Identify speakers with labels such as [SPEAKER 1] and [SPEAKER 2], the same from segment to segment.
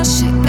[SPEAKER 1] I should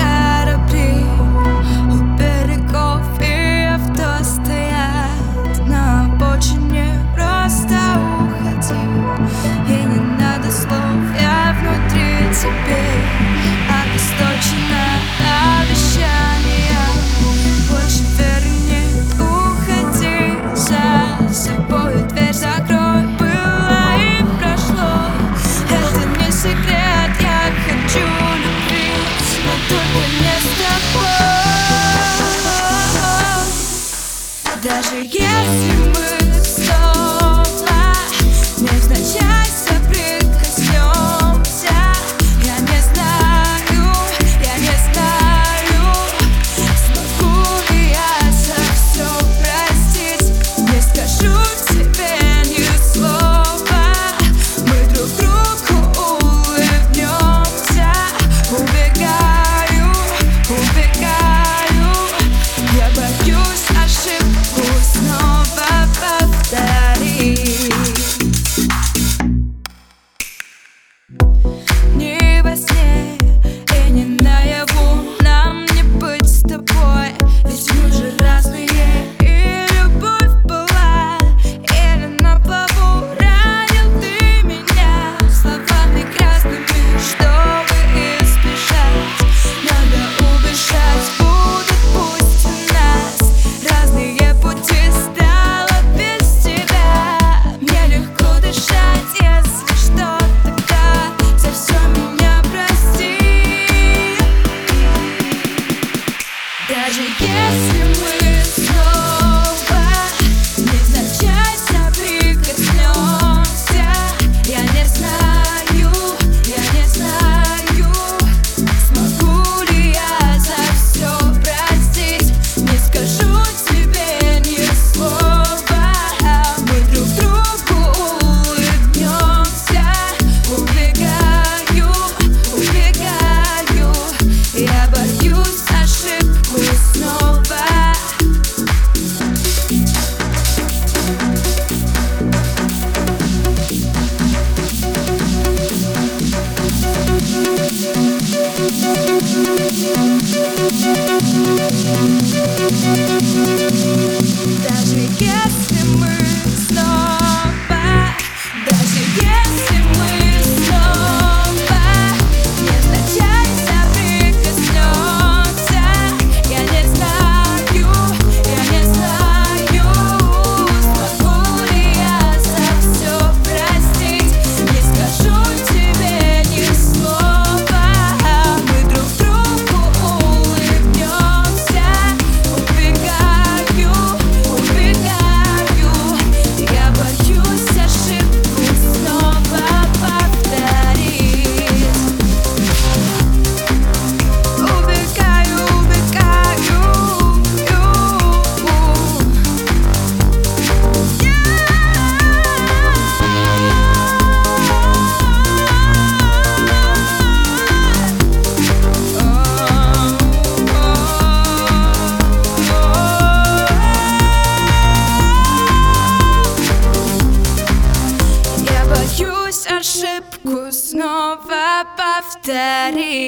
[SPEAKER 1] to боюсь ошибку снова повторить.